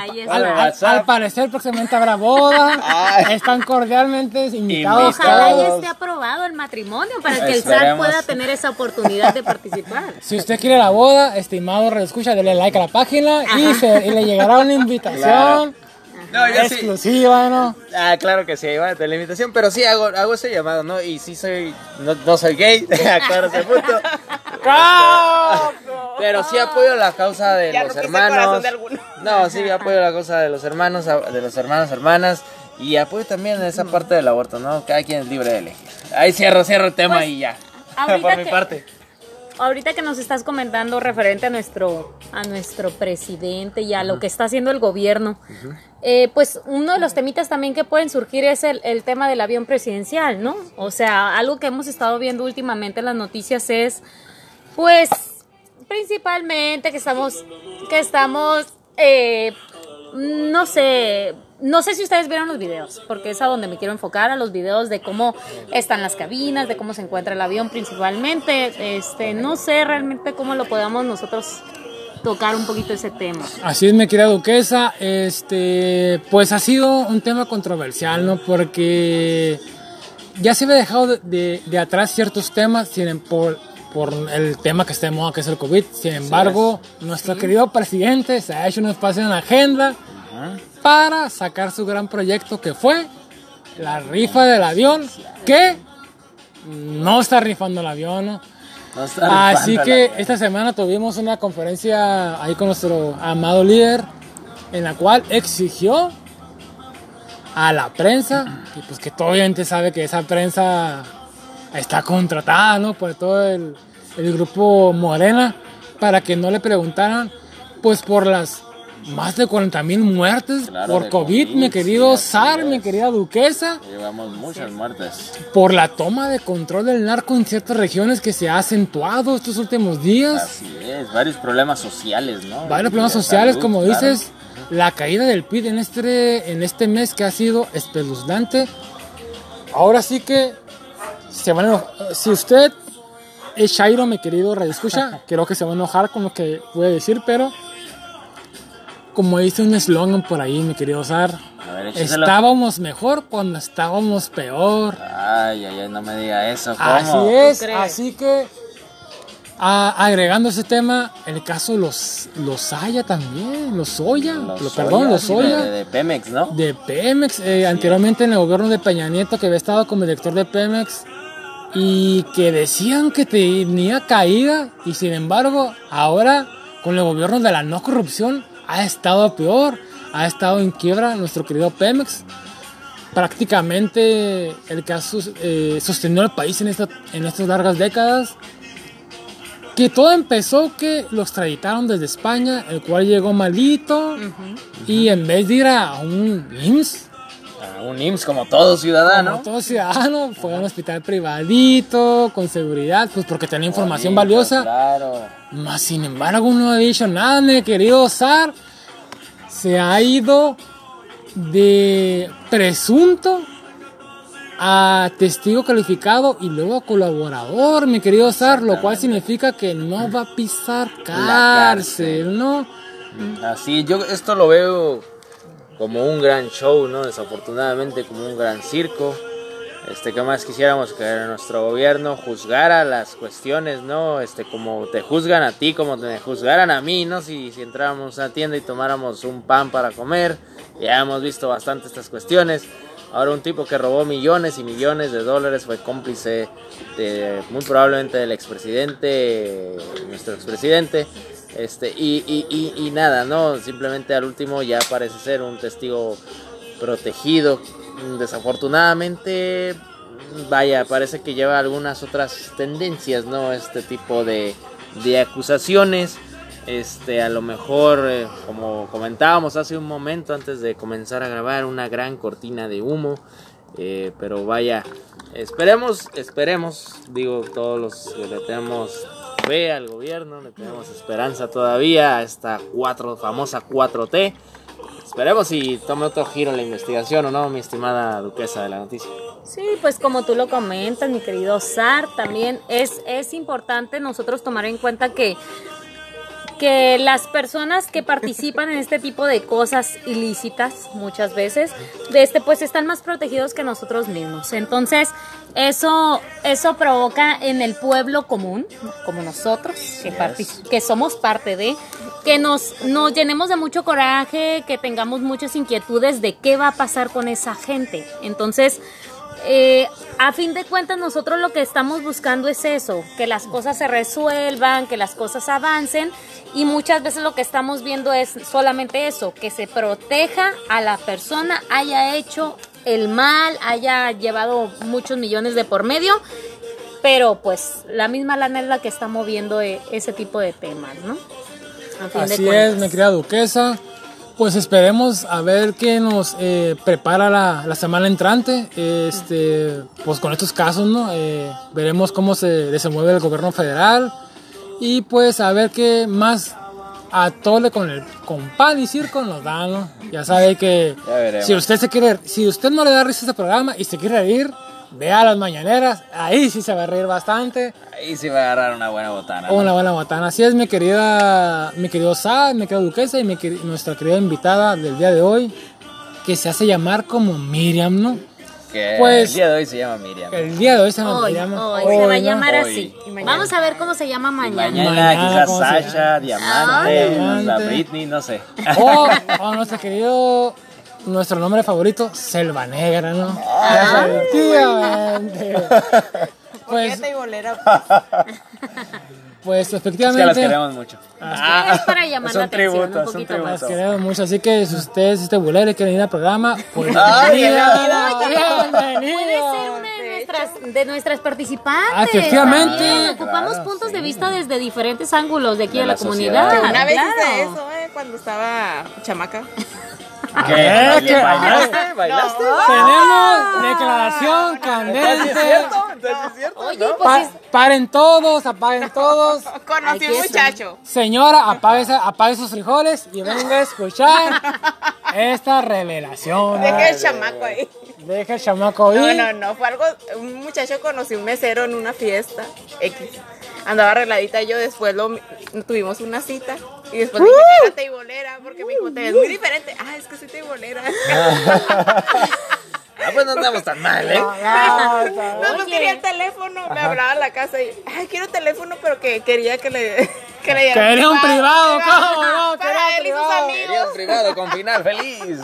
ahí al- está. al- WhatsApp. al parecer próximamente habrá boda. Ay. Están cordialmente invitados. Ojalá ya esté aprobado el matrimonio para que el SAT pueda tener esa oportunidad de participar. Si usted quiere la boda, estimado escucha, dele like a la página y, Ajá. se- y le llegará una invitación No, yo sí. exclusiva, ¿no? Ah, claro que sí, va de la invitación, pero sí hago, hago ese llamado, ¿no? Y sí soy, no, no soy gay, aclaro ese punto. Pero sí apoyo la causa de Ya los hermanos. de. No, sí apoyo la causa de los hermanos, de los hermanos, hermanas. Y apoyo también esa parte del aborto, ¿no? Cada quien es libre de elegir. Ahí cierro, cierro el tema Pues, y ya. Por mi que- parte. Ahorita que nos estás comentando referente a nuestro, a nuestro presidente y a lo que está haciendo el gobierno, eh, pues uno de los temitas también que pueden surgir es el, el tema del avión presidencial, ¿no? O sea, algo que hemos estado viendo últimamente en las noticias es, pues, principalmente que estamos, que estamos, eh, no sé, no sé si ustedes vieron los videos, porque es a donde me quiero enfocar, a los videos de cómo están las cabinas, de cómo se encuentra el avión principalmente, este, no sé realmente cómo lo podamos nosotros tocar un poquito ese tema. Así es, mi querida duquesa. Este, pues ha sido un tema controversial, ¿no? Porque ya se había dejado de, de- de atrás ciertos temas sin, por, por el tema que está de moda, que es el COVID. Sin embargo, nuestro querido presidente se ha hecho un espacio en la agenda para sacar su gran proyecto que fue la rifa del avión, que no está rifando el avión, ¿no? No está Así que esta semana tuvimos una conferencia ahí con nuestro amado líder en la cual exigió a la prensa y pues que todo obviamente sabe que esa prensa está contratada ¿no? por todo el, el grupo Morena para que no le preguntaran pues por las más de 40 mil muertes Claro, por COVID, COVID, mi querido sí, zar, mi querida duquesa Llevamos muchas muertes. por la toma de control del narco en ciertas regiones que se ha acentuado estos últimos días. Así es, varios problemas sociales, ¿no? Varios problemas sociales, salud, como claro. dices, la caída del PIB en este, en este mes que ha sido espeluznante. Ahora sí que se van a si usted es Shairo, mi querido Radio Escucha, creo que se va a enojar con lo que voy a decir, pero como dice un eslogan por ahí, mi querido Zar, A ver, échaselo. estábamos mejor cuando estábamos peor. Ay, ay, ay, no me diga eso. ¿Cómo? Así es, así que a- agregando ese tema, el caso los los Haya también, los lo- perdón, los De, de Pemex, ¿no? de Pemex, eh, anteriormente en el gobierno de Peña Nieto que había estado como director de Pemex y que decían que tenía caída y sin embargo ahora con el gobierno de la no corrupción ha estado peor, ha estado en quiebra nuestro querido Pemex. Prácticamente el que ha eh, sostenido al país en, esta- en estas largas décadas. Que todo empezó que lo extraditaron desde España, el cual llegó malito y en vez de ir a un IMSS, Un IMSS como todo ciudadano. como todo ciudadano, fue a un hospital privadito, con seguridad, pues porque tenía información Bonito, valiosa. Claro. Más sin embargo, no ha dicho nada, mi querido Zar. Se ha ido de presunto a testigo calificado y luego a colaborador, mi querido Zar, lo cual significa que no va a pisar cárcel, ¿no? Así, yo esto lo veo como un gran show, ¿no? Desafortunadamente como un gran circo. Este, ¿qué más quisiéramos que nuestro gobierno juzgara las cuestiones, ¿no? Este, como te juzgan a ti, como te juzgaran a mí, ¿no? Si, si entráramos a una tienda y tomáramos un pan para comer, ya hemos visto bastante estas cuestiones. Ahora un tipo que robó millones y millones de dólares fue cómplice de, muy probablemente del expresidente, nuestro expresidente. Este, y, y, y, nada, ¿no? Simplemente al último ya parece ser un testigo protegido. Desafortunadamente, vaya, parece que lleva algunas otras tendencias, ¿no? Este tipo de, de acusaciones. Este, a lo mejor, eh, como comentábamos hace un momento antes de comenzar a grabar, una gran cortina de humo. Eh, pero vaya, esperemos, esperemos, digo, todos los que le tenemos al gobierno, le tenemos esperanza todavía a esta cuatro, famosa 4T. Esperemos si tome otro giro la investigación o no, mi estimada duquesa de la noticia. Sí, pues como tú lo comentas, mi querido Sar, también es, es importante nosotros tomar en cuenta que, que las personas que participan en este tipo de cosas ilícitas muchas veces, de este, pues están más protegidos que nosotros mismos. Entonces, eso, eso provoca en el pueblo común, como nosotros, que, que somos parte de, que nos, nos llenemos de mucho coraje, que tengamos muchas inquietudes de qué va a pasar con esa gente. Entonces, eh, a fin de cuentas nosotros lo que estamos buscando es eso, que las cosas se resuelvan, que las cosas avancen y muchas veces lo que estamos viendo es solamente eso, que se proteja a la persona, haya hecho el mal, haya llevado muchos millones de por medio, pero pues la misma lana es la que está moviendo eh, ese tipo de temas, ¿no? A fin de Así es, mi querida duquesa. Pues esperemos a ver qué nos eh, prepara la, la semana entrante. Este, pues con estos casos, ¿no? Eh, veremos cómo se desenvuelve el gobierno federal y pues a ver qué más atole con el con pan y circo nos da, ¿no? Ya sabe que Ya si usted se quiere, si usted no le da risa a este programa y se quiere reír, vea las mañaneras, ahí sí se va a reír bastante. Ahí sí va a agarrar una buena botana. ¿no? Una buena botana. Así es, mi querida, mi querido Sa, mi querida Duquesa y mi nuestra querida invitada del día de hoy, que se hace llamar como Miriam, ¿no? Que Pues- el día de hoy se llama Miriam. El día de hoy se llama Hoy, Miriam. hoy, Hoy, se va a ¿no? llamar Hoy. así. Vamos a ver cómo se llama mañana. Mañana, Mañana, quizás ¿cómo se Sasha? Diamante, Diamante. la Britney, no sé. O, o nuestro querido, nuestro nombre favorito, Selva Negra, ¿no? Ah. Efectivamente. Pues, Polleta y bolera. pues Es que las efectivamente. queremos mucho. Es para llamar Es la un atención tributo, un es un poquito tributo. más. Las queremos mucho, así que si ustedes, este bulero y quieren ir al programa, pues Ay, bienvenida, Puede bienvenido. ser una de nuestras, de nuestras participantes. Ah, efectivamente. También Ocupamos Claro, puntos sí. de vista desde diferentes ángulos de aquí De de, la, la comunidad. Una vez claro. hice eso, eh, cuando estaba chamaca. ¿Qué? ¿Qué? ¿Qué? ¿Bailaste? ¿Bailaste? Tenemos declaración Entonces, ¿sí es candente. cierto? Entonces, ¿sí es cierto? Oye, ¿no? pues Pa- es- paren todos, apaguen todos. Conocí un muchacho. Señora, apague, apague sus frijoles y venga a escuchar esta revelación. Dejé el chamaco ahí. Deja el chamaco No, ahí. no, no, fue algo, un muchacho conocí un mesero en una fiesta X. Andaba arregladita yo, después lo, tuvimos una cita y después dije que era teibolera porque me dijo, te ves muy diferente. Ah, es que soy teibolera. Ah, pues no andamos tan mal, ¿eh? Ah, está. No, pues quería el teléfono, me hablaba a la casa y, ay, quiero teléfono, pero que quería que le, que le dieran Quería un privado, ¿cómo no? Para él y sus privado. Quería amigos. un privado con final feliz.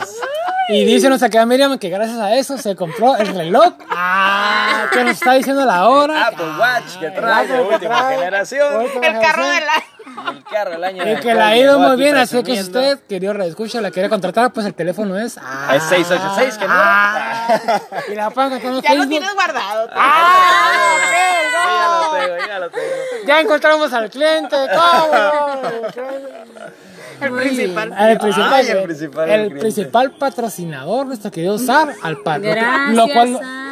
Y dice nuestra querida Miriam que gracias a eso se compró el reloj. Ah, que nos está diciendo la hora. Apple Watch que trae de última trae. generación. El carro del año. El carro del año. el que la ha ido muy bien, así que si usted, querido redescucha, la quiere contratar, pues el teléfono es. Ah, Es 686, que no. y la encontrar en Ya lo tienes guardado. tú. Ah, Sí, ya lo tengo, ya lo tengo. Ya encontramos al cliente, ¿cómo? El principal. El principal, Ay, el principal, el el principal patrocinador, nuestro querido Sar, al par. Gracias. Lo cual, ah.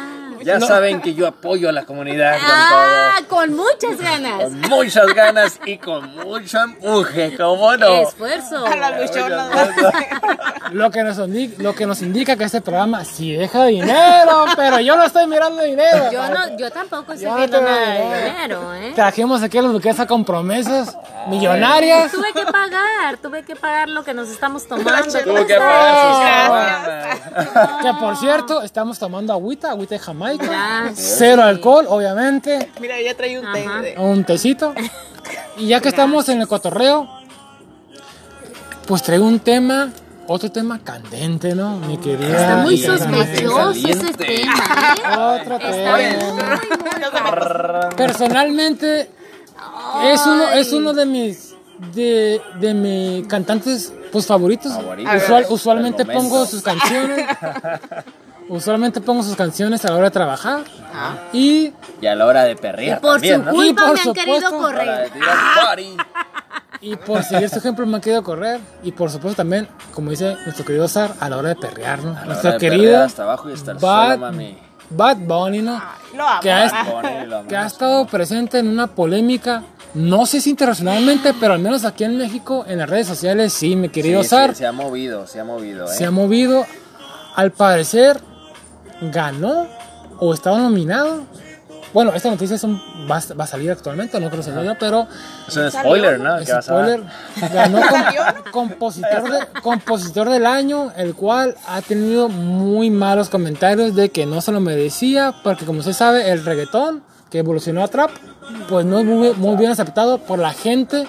Ya saben que yo apoyo a la comunidad con Ah, con muchas ganas. Con muchas ganas y con mucho empuje, ¿cómo no? Esfuerzo. A lo, que nos indica, lo que nos indica que este programa sí deja dinero, pero yo no estoy mirando dinero. Yo no, yo tampoco estoy Yo no viendo te- nada de dinero, ¿eh? Trajimos aquí a los duquesas con promesas millonarias. Tuve que pagar, tuve que pagar lo que nos estamos tomando. Tuvo que pagar sus. Que por cierto, estamos tomando agüita, agüita de Jamaica. Gracias. Cero alcohol, obviamente. Mira, ya traí un té. De- Un tecito. Y ya que estamos en el cotorreo, pues traigo un tema, otro tema candente, ¿no? Mi querida. Está muy sospechoso ese tema, ¿eh? Otro tema. muy, muy Personalmente es uno, es uno de mis de, de mis cantantes pues favoritos. Favoritos. Usual- usualmente pongo sus canciones. usualmente pongo sus canciones a la hora de trabajar. Y Y a la hora de perrear Por también, su ¿no? culpa Y por me han querido supuesto- la de correr. party. Y por seguir su ejemplo me han querido correr. Y por supuesto también, como dice nuestro querido Sar, a la hora de perrear, ¿no? A la Nuestra hora de querida hasta abajo y hasta el Bad, mami. Bad Bunny, ¿no? Lo amo. Que ha, est- Bunny, lo que ha amamos. estado presente en una polémica, no sé si internacionalmente, pero al menos aquí en México, en las redes sociales, sí, mi querido Sí, Sar, sí, se ha movido, se ha movido, ¿eh? se ha movido. Al parecer, ganó o estaba nominado. Bueno, esta noticia es un- va, a- va a salir actualmente, no creo que se vaya, pero Es un spoiler, ¿no? es ¿Qué vas a spoiler. Ganó com- ¿Salió? compositor, de- compositor del año, el cual ha tenido muy malos comentarios de que no se lo merecía, porque como usted sabe, el reggaetón que evolucionó a trap, pues no es muy, muy bien aceptado por la gente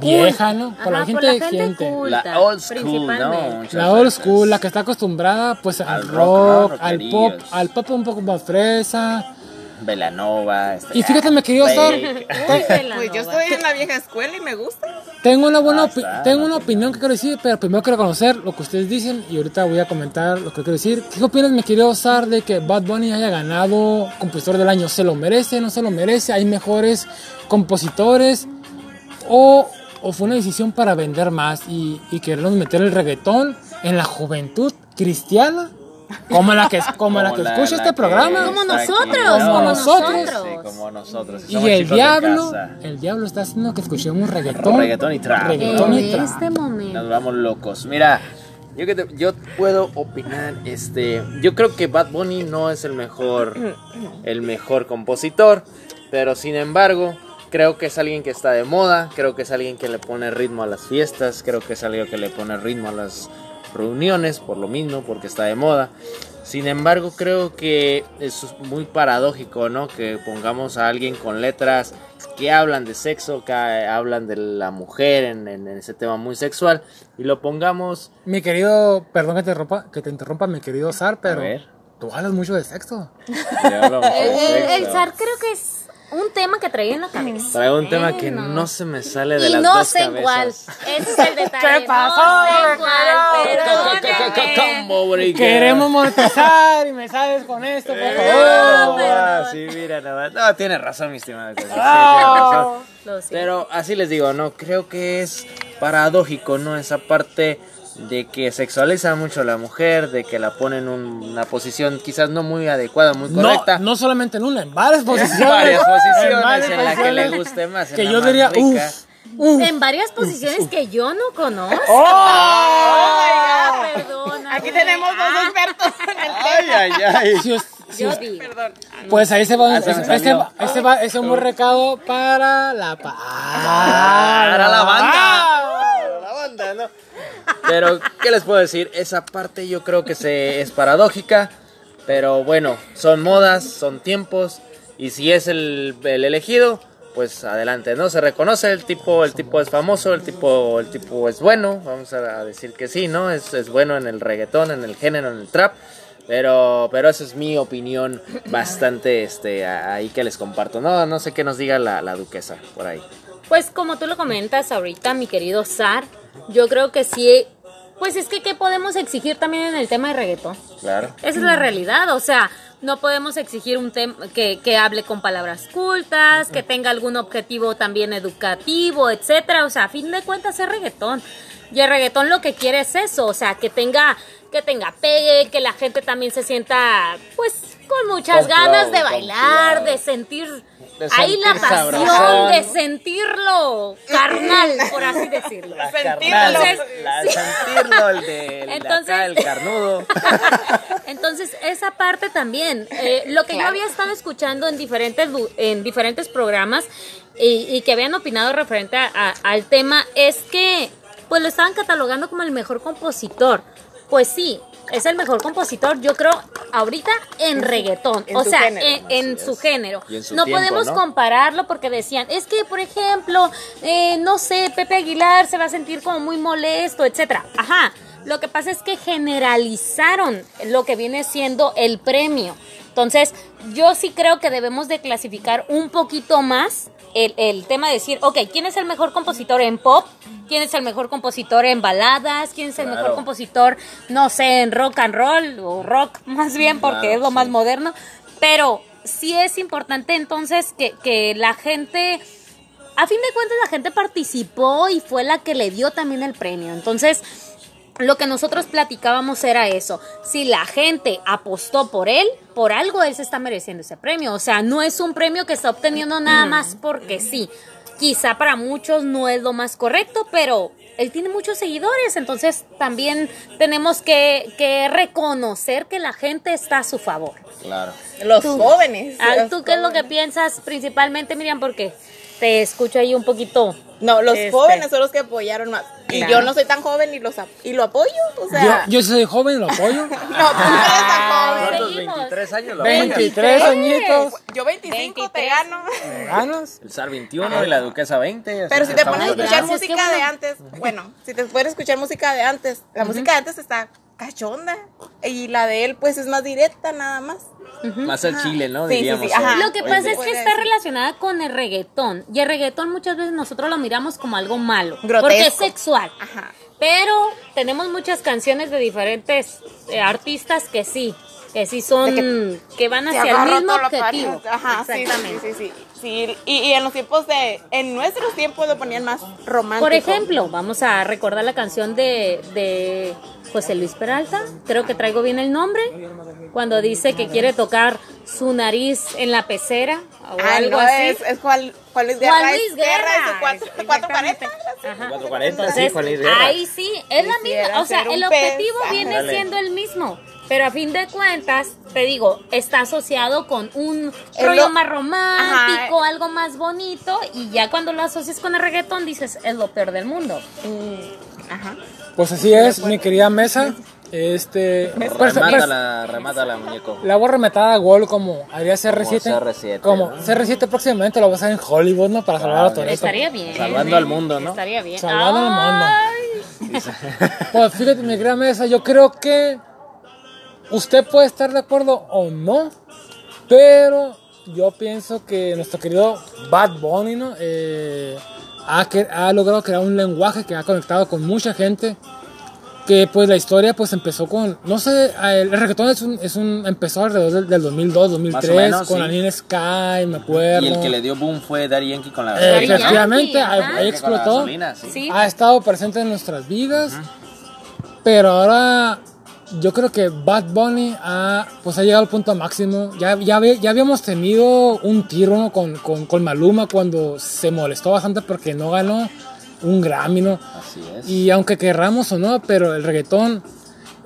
vieja, ¿no? Por la Ajá, gente, gente. culta, La old school, ¿no? La old school, la que está acostumbrada pues al, Al rock, rock, al pop, al pop un poco más fresa. Velanova. Este, Y fíjate, me de la Pues yo estoy en la vieja escuela y me gusta. tengo una buena Ah, está, tengo una opinión que quiero decir, pero primero quiero conocer lo que ustedes dicen y ahorita voy a comentar lo que quiero decir. ¿Qué opinas, mi querido Sar, de que Bad Bunny haya ganado compositor del año? ¿Se lo merece? ¿No se lo merece? ¿Hay mejores compositores? ¿O, o fue una decisión para vender más y, y querernos meter el reggaetón en la juventud cristiana? Como la que, como la que la- escucha la este que programa. Como nosotros, ¿no? como nosotros. Sí, como nosotros. Y el diablo, el diablo está haciendo que escuchemos reggaetón. Reggaetón y trap. Reggaetón y En trap. este momento. Nos vamos locos. Mira, yo que te- yo puedo opinar, este, yo creo que Bad Bunny no es el mejor, el mejor compositor, pero sin embargo creo que es alguien que está de moda, creo que es alguien que le pone ritmo a las fiestas, creo que es alguien que le pone ritmo a las reuniones, por lo mismo, porque está de moda. Sin embargo, creo que es muy paradójico, ¿no? Que pongamos a alguien con letras que hablan de sexo, que hablan de la mujer en, en ese tema muy sexual, y lo pongamos... Mi querido, perdón que te, interrumpa, que te interrumpa, mi querido Sar, pero ver. tú hablas mucho de sexo. de El, el- el sexo. zar creo que es un tema que traía en la cabeza. Traigo un tema Eh, que no se me sale de y las no dos sé cabezas. cuál. Ese es el detalle. ¿Qué pasó, No sé cuál, perdóname. Queremos monetizar y me sales con esto, por Oh, favor. ah, sí, mira, nada más. No, tiene razón, mi estimado. Sí, siento. Pero así les digo, no, creo que es paradójico, ¿no? Esa parte de que sexualiza mucho a la mujer, de que la pone en un- una posición quizás no muy adecuada, muy No, correcta. no solamente en una, en varias posiciones. en varias posiciones En varias en la que le guste más. en Que yo diría, uff, uff. En varias posiciones que yo no conozco. ¡Oh! Ah, perdona. Aquí tenemos dos expertos en el Ay, ay, ay. Si us- si Yo us- digo. Perdón. pues ahí se va, Ah, ese, ese ese va, ese es un buen recado para la pa- Para la banda. Para la banda, ¿no? Pero, ¿qué les puedo decir? Esa parte yo creo que se, es paradójica. Pero bueno, son modas, son tiempos. Y si es el, el elegido, pues adelante, ¿no? Se reconoce el tipo, el tipo es famoso, el tipo, el tipo es bueno. Vamos a decir que sí, ¿no? Es, es bueno en el reggaetón, en el género, en el trap. Pero, pero esa es mi opinión bastante este, ahí que les comparto. No, no sé qué nos diga la, la duquesa por ahí. Pues como tú lo comentas ahorita, mi querido Sar, yo creo que sí. Pues es que, ¿qué podemos exigir también en el tema de reggaetón? Claro. Esa es la realidad, o sea, no podemos exigir un tema que, que hable con palabras cultas, que tenga algún objetivo también educativo, etcétera. O sea, a fin de cuentas es reggaetón. Y el reggaetón lo que quiere es eso, o sea, que tenga, que tenga pegue, que la gente también se sienta, pues, con muchas Con ganas de bailar, de sentir, De ahí la pasión, de sentirlo carnal, por así decirlo. La Sentirlo. carnal, Entonces, la, sentirlo, el de, Entonces- acá, el carnudo. Entonces, esa parte también, eh, lo que yo había estado escuchando en diferentes, en diferentes programas y, y que habían opinado referente a- a- al tema es que pues lo estaban catalogando como el mejor compositor. Pues sí, es el mejor compositor, yo creo, ahorita en reggaetón, en o sea, género. en, su género. Y en su no tiempo, podemos ¿no? compararlo porque decían, es que, por ejemplo, eh, no sé, Pepe Aguilar se va a sentir como muy molesto, etcétera. Ajá. Lo que pasa es que generalizaron lo que viene siendo el premio. Entonces, yo sí creo que debemos de clasificar un poquito más el, el tema de decir, ok, ¿quién es el mejor compositor en pop? ¿Quién es el mejor compositor en baladas? ¿Quién es el Claro. mejor compositor, no sé, en rock and roll o rock más bien, porque Claro, es lo más moderno? Pero sí es importante entonces que, que la gente a fin de cuentas la gente participó y fue la que le dio también el premio. Entonces, lo que nosotros platicábamos era eso. Si la gente apostó por él, por algo él se está mereciendo ese premio. O sea, no es un premio que está obteniendo nada más porque sí. Quizá para muchos no es lo más correcto, pero él tiene muchos seguidores, entonces también tenemos que, que reconocer que la gente está a su favor. Claro. Los Tú. jóvenes. Ah, los ¿Tú qué es lo que piensas principalmente, Miriam? Porque te escucho ahí un poquito. No, los Este. jóvenes son los que apoyaron más. Y Claro. yo no soy tan joven y, los, y lo apoyo. O Yo, sea, yo soy joven y lo apoyo. no, tú no eres tan joven. ¿Cuántos? Seguimos. 23 años lo apoyan. 23 añitos. Yo 25 te 23. gano. ¿Ganas? El SAR 21 y la Duquesa 20. Pero si te pones a escuchar música de antes, bueno, si te puedes escuchar música de antes, la música de antes está cachonda. Y la de él, pues, es más directa, nada más. Más al chile, ¿no? Sí, sí, Diríamos. sí, ajá. hoy. Lo que pasa es que está relacionada con el reggaetón. Y el reggaetón muchas veces nosotros lo miramos como algo malo. Grotesco. Porque es sexual. Ajá. Pero tenemos muchas canciones de diferentes eh, artistas que sí, que sí son, que, van hacia el mismo objetivo. Ajá, Exactamente. sí, sí, sí. Sí, y, y en los tiempos de, en nuestros tiempos lo ponían más romántico. Por ejemplo, vamos a recordar la canción de, de José Luis Peralta, creo que traigo bien el nombre, cuando dice que quiere tocar su nariz en la pecera o Ah, algo no, así. es, es Juan, Juan Luis Juan Guerra. Luis es Guerra. su cuatro- Exactamente. 440. Ajá. 440, sí, Juan Luis Guerra. ahí sí, es la misma. O sea, el objetivo pez. viene Dale. siendo el mismo. Pero a fin de cuentas, te digo, está asociado con un Es rollo lo- más romántico, Ajá. algo más bonito. Y ya cuando lo asocias con el reggaetón, dices, es lo peor del mundo. Mm, Ajá. Pues así es, mi querida mesa. Este. pues, pues, Remátala, remátala, muñeco. la voy a rematar a gol como haría CR7. Como CR7, Como ¿no? CR7 próximamente lo vas a ver en Hollywood, ¿no? Para salvar a Claro. Toretto. Estaría bien. Salvando al mundo, ¿no? Estaría bien. Salvando al mundo. Pues fíjate, mi querida mesa, yo creo que usted puede estar de acuerdo o no, pero yo pienso que nuestro querido Bad Bunny, ¿no? Eh, ha, ha logrado crear un lenguaje que ha conectado con mucha gente. Que pues la historia pues empezó con, no sé, el reggaetón es un, es un empezó alrededor del, del 2002, 2003, menos, con sí. la Nina Sky, me acuerdo. Y el que le dio boom fue Daddy Yankee con la Eh, efectivamente, ahí, explotó. gasolina, sí. Sí. Ha estado presente en nuestras vidas. Pero ahora yo creo que Bad Bunny ha, pues ha llegado al punto máximo. Ya, ya, ya habíamos tenido un tiro ¿no? con, con, con Maluma cuando se molestó bastante porque no ganó un Grammy. ¿no? Así es. Y aunque querramos o no, pero el reggaetón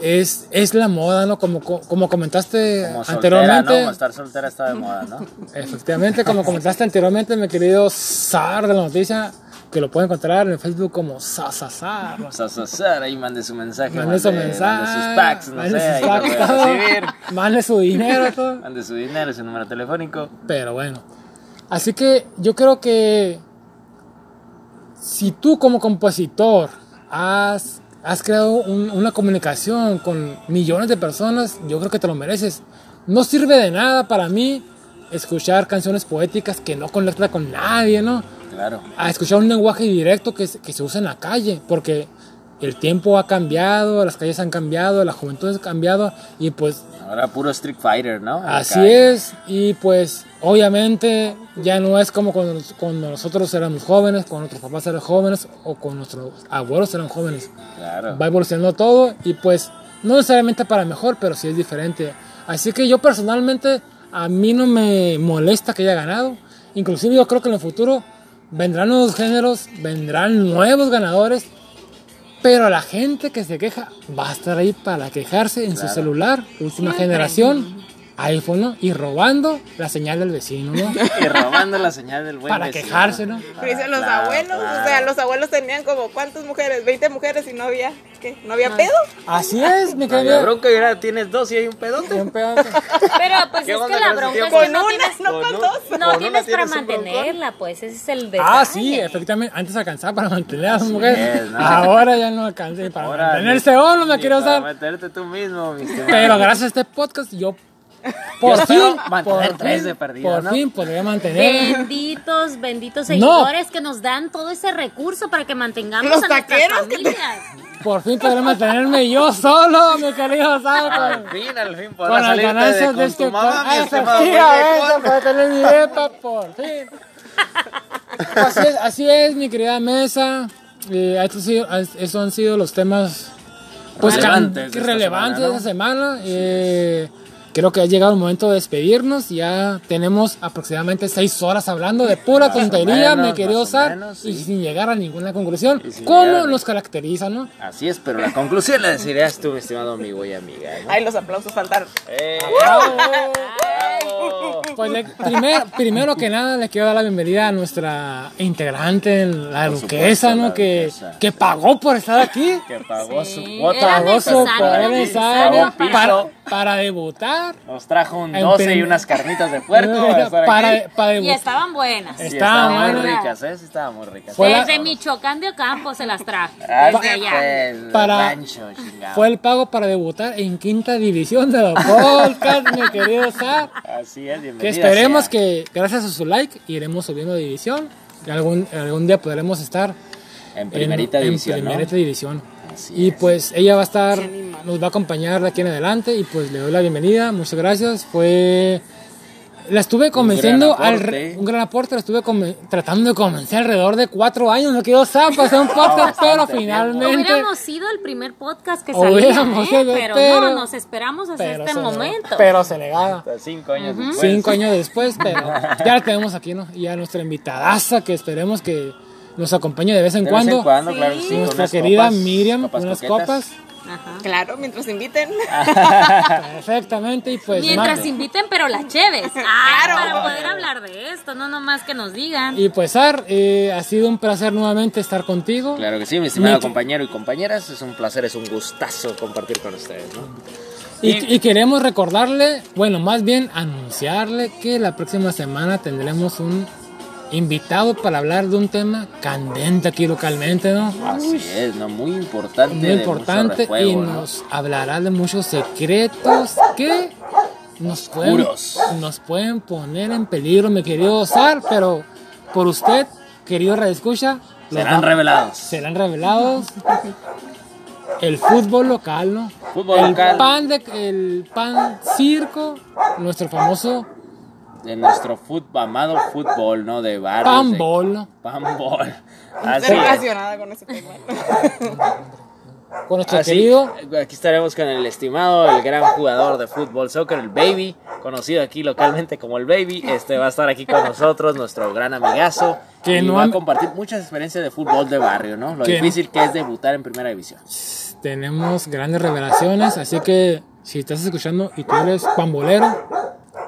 es, es la moda, ¿no? Como, como comentaste Como soltera, ¿no? anteriormente. Como estar soltera está de moda, ¿no? Efectivamente, como comentaste anteriormente, mi querido Sar de la noticia, que lo pueden encontrar en Facebook como Sasasar. Sasasar, ahí mande su mensaje. Mande su mensaje. Mande sus packs, no mande sé, sus packs. Mande su dinero, todo. Mande su dinero, su número telefónico. Pero bueno. Así que yo creo que si tú como compositor has, has creado un- una comunicación con millones de personas, yo creo que te lo mereces. No sirve de nada para mí escuchar canciones poéticas que no conectan con nadie, ¿no? Claro. a escuchar un lenguaje directo que, se- que se usa en la calle, porque el tiempo ha cambiado, las calles han cambiado, la juventud ha cambiado y pues Ahora puro Street Fighter, ¿no? En así es y pues obviamente ya no es como cuando, cuando nosotros éramos jóvenes, cuando nuestros papás eran jóvenes o cuando nuestros abuelos eran jóvenes. Claro. Va evolucionando todo y pues no necesariamente para mejor, pero sí es diferente. Así que yo personalmente a mí no me molesta que haya ganado. Inclusive yo creo que en el futuro vendrán nuevos géneros, vendrán nuevos ganadores. Pero la gente que se queja va a estar ahí para quejarse en su celular, última generación, iPhone, ¿no? Y robando la señal del vecino, ¿no? Y robando la señal del buen Para vecino. quejarse, ¿no? Dicen los Claro, abuelos, claro. o sea, los abuelos tenían como cuántas mujeres, 20 mujeres y no había, ¿qué? ¿No había pedo? Así es, mi No querida. bronca y ahora tienes dos y hay un pedote. Bien pedazo. Pero pues ¿Qué es que la bronca es tiempo? que Con no una, tienes, no Con con un- dos. no tienes para un mantenerla, pues ese es el detalle. Ah, sí, efectivamente, antes alcanzaba para mantener a las mujeres. es, ¿no? Ahora ya no alcancé para Ahora, mantenerse o no me quiero para usar. mantenerte tú mismo, mi. Pero gracias a este podcast yo por Yo fin, mantener por tres fin, de perdido, por ¿no? fin podría mantener. Benditos, benditos seguidores que nos dan todo ese recurso para que mantengamos Los a nuestras taqueros que te- familias. Por fin podré mantenerme yo solo, mi querido Al fin, al fin con podrás las salirte de, ganancias con de este tu mamá, mi podcast. estimado Efectivamente, muñeco. para tener mi depa, por fin. Así es, así es, mi querida mesa. Eh, estos, han sido- estos han sido los temas pues, Relevantes can- de esta relevantes semana, de ¿no? esta semana. Eh, creo que ha llegado el momento de despedirnos. Ya tenemos aproximadamente seis horas hablando de pura Más tontería, menos, mi querido menos, y sin llegar a ninguna conclusión. ¿Cómo llegar a- nos caracteriza, no? Así es, pero la conclusión la decidirás tú, mi estimado amigo y amiga. ¿no? Ay, los aplausos faltaron. ¡Eh! ¡Bravo! Pues le- primer- primero que nada le quiero dar la bienvenida a nuestra integrante, la Por duquesa, supuesto, ¿no? la Que, duquesa. que pagó por estar aquí. Que pagó Sí, su cuota. Pagó su para, para debutar. Nos trajo un En 12 y unas carnitas de puerco para para, para Y estaban buenas. Sí, estaban estaban muy buenas. ricas, ¿eh? Sí, estaban muy ricas. Fue la- Desde Michoacán de Ocampo se las traje. Ah, Desde allá. pues, Para- rancho. Fue el pago para debutar en quinta división de los podcast, mi querido Sar. Así es, bienvenida Que esperemos sea. que, gracias a su like, iremos subiendo de división. Y algún, algún día podremos estar En primerita en, división, en ¿no? primerita división. Así Y es. pues ella va a estar, nos va a acompañar de aquí en adelante y pues le doy la bienvenida, muchas gracias. Fue, la estuve convenciendo, gran al aporte. re- un gran aporte, la estuve tratando de convencer alrededor de cuatro años, no quedó zapa hacer un podcast, pero finalmente, Hubiéramos sido el primer podcast que salía, ¿eh? pero, pero- no, nos esperamos hasta este momento. pero se le gana. Hasta cinco años después. Cinco años después, pero ya la tenemos aquí, ¿no? Y a nuestra invitadaza que esperemos que nos acompañe de vez en De cuando. vez en cuando, claro Sí. Nuestra querida copas, Miriam, copas unas coquetas. copas. Ajá. Claro, mientras inviten. Perfectamente, y pues Mientras inviten, pero las cheves. Ah, Claro. para poder hablar de esto, no nomás que nos digan. Y pues Ar, eh, ha sido un placer nuevamente estar contigo. Claro que sí, mi estimado Mi- compañero y compañeras. Es un placer, es un gustazo compartir con ustedes, ¿no? Y, y queremos recordarle, bueno, más bien anunciarle que la próxima semana tendremos un invitado para hablar de un tema candente aquí localmente, ¿no? Así es, ¿no? Muy importante. Muy de mucho importante refuego, y ¿no? nos hablará de muchos secretos que nos pueden, Oscuros. nos pueden poner en peligro, mi querido Sar, pero por usted, querido Radio Escucha, los Serán va- revelados. serán revelados el fútbol local, ¿no? Fútbol el local. pan de el pan circo, nuestro famoso De nuestro fútbol, amado fútbol, ¿no? De barrios. pan de- bol, ¿no? Panbol. Estoy Así relacionada con ese tema. con nuestro Así, querido aquí estaremos con el estimado, el gran jugador de fútbol soccer, el Baby, conocido aquí localmente como el Baby. Este va a estar aquí con nosotros, nuestro gran amigazo. Que y no va a compartir muchas experiencias de fútbol de barrio, ¿no? Lo Que- difícil que es debutar en primera división. tenemos grandes revelaciones, así que si estás escuchando y tú eres pambolero,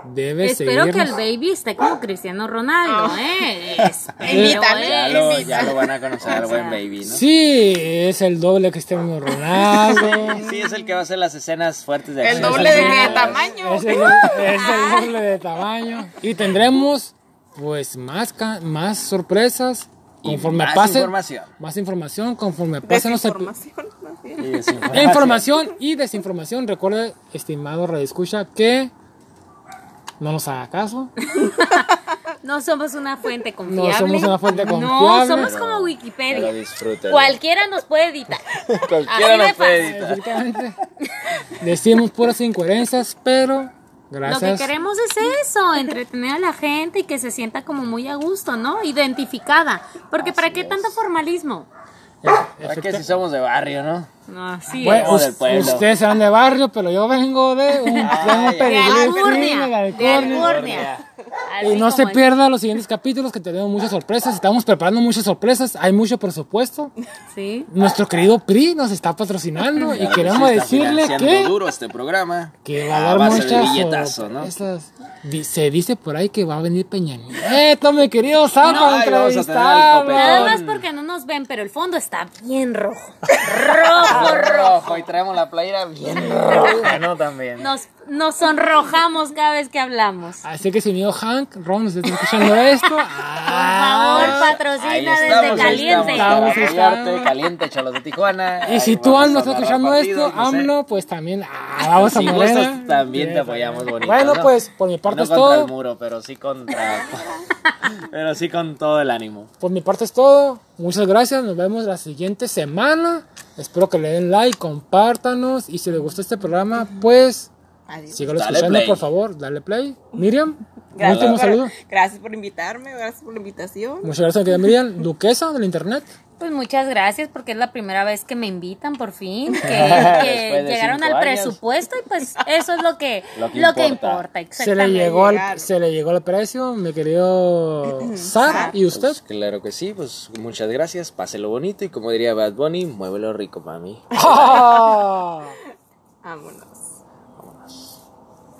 debes Espero que el baby esté como Cristiano Ronaldo, ¿eh? Espero. Ya ¿eh? lo, ya lo van a conocer al buen Baby, ¿no? Sí, es el doble Cristiano Ronaldo. Sí, es el que va a hacer las escenas fuertes de El acción. doble de tamaño. Es el, es el doble de tamaño. Y tendremos pues más, más sorpresas Y conforme más pase información. más información conforme pasen los. Y desinformación. información y desinformación. Recuerde, estimado Radio Escucha, que no nos haga caso. No somos una fuente confiable. somos una fuente No, confiable. somos como Wikipedia. Cualquiera nos puede editar. Cualquiera Así nos puede editar. Decimos puras incoherencias, pero Lo gracias. que queremos es eso, entretener a la gente y que se sienta como muy a gusto, ¿no? Identificada. Porque ¿para qué tanto formalismo? Es que si somos de barrio, ¿no? Así Bueno, Somos us- del pueblo. ustedes serán de barrio, pero yo vengo de un, de un peregrino, sí, Alcurnia. de De Alcurnia. Y no se es. pierda los siguientes capítulos que tenemos muchas sorpresas. Estamos preparando muchas sorpresas. Hay mucho presupuesto. Sí. Nuestro querido PRI nos está patrocinando y Claro queremos decirle que, duro este programa. que va a A dar muchas billetazo, ¿no? Se dice por ahí que va a venir Peña Nieto, mi querido Sam, Ay, para vamos a tener al entrevistarlo. copetón. Nada más porque no nos ven, pero el fondo está bien rojo. Rojo, rojo. rojo y traemos la playera bien roja, ¿no? También. Nos, nos sonrojamos cada vez que hablamos. Así que si mi Ron, nos está escuchando esto, Por ah, favor, Ahí patrocina estamos, desde caliente. estamos Estamos, estamos. caliente, Cholos de Tijuana. Y Ahí si tú AMLO a estás escuchando esto, no sé. AMLO, pues también ah, vamos a Si Morena. gustas, también te apoyamos bonito. Bueno, ¿no? pues por mi parte no es contra todo. el muro, pero sí contra. pero sí con todo el ánimo. Por mi parte es todo. Muchas gracias. Nos vemos la siguiente semana. Espero que le den like, compártanos. Y si les gustó este programa, pues Dale escuchando, play. por favor. Dale play. Miriam. Último por, saludo. gracias por invitarme, gracias por la invitación. Muchas gracias, querida Miriam, duquesa del internet. Pues muchas gracias porque es la primera vez que me invitan por fin, que, que llegaron al años. presupuesto y pues eso es lo que, Lo que lo que importa. importa. Se le, llegó al, se le llegó el precio, mi querido Sar. ¿Y usted? Pues claro que sí, pues muchas gracias, páselo bonito y como diría Bad Bunny, muévelo rico para mí. ¡Ah! Vámonos.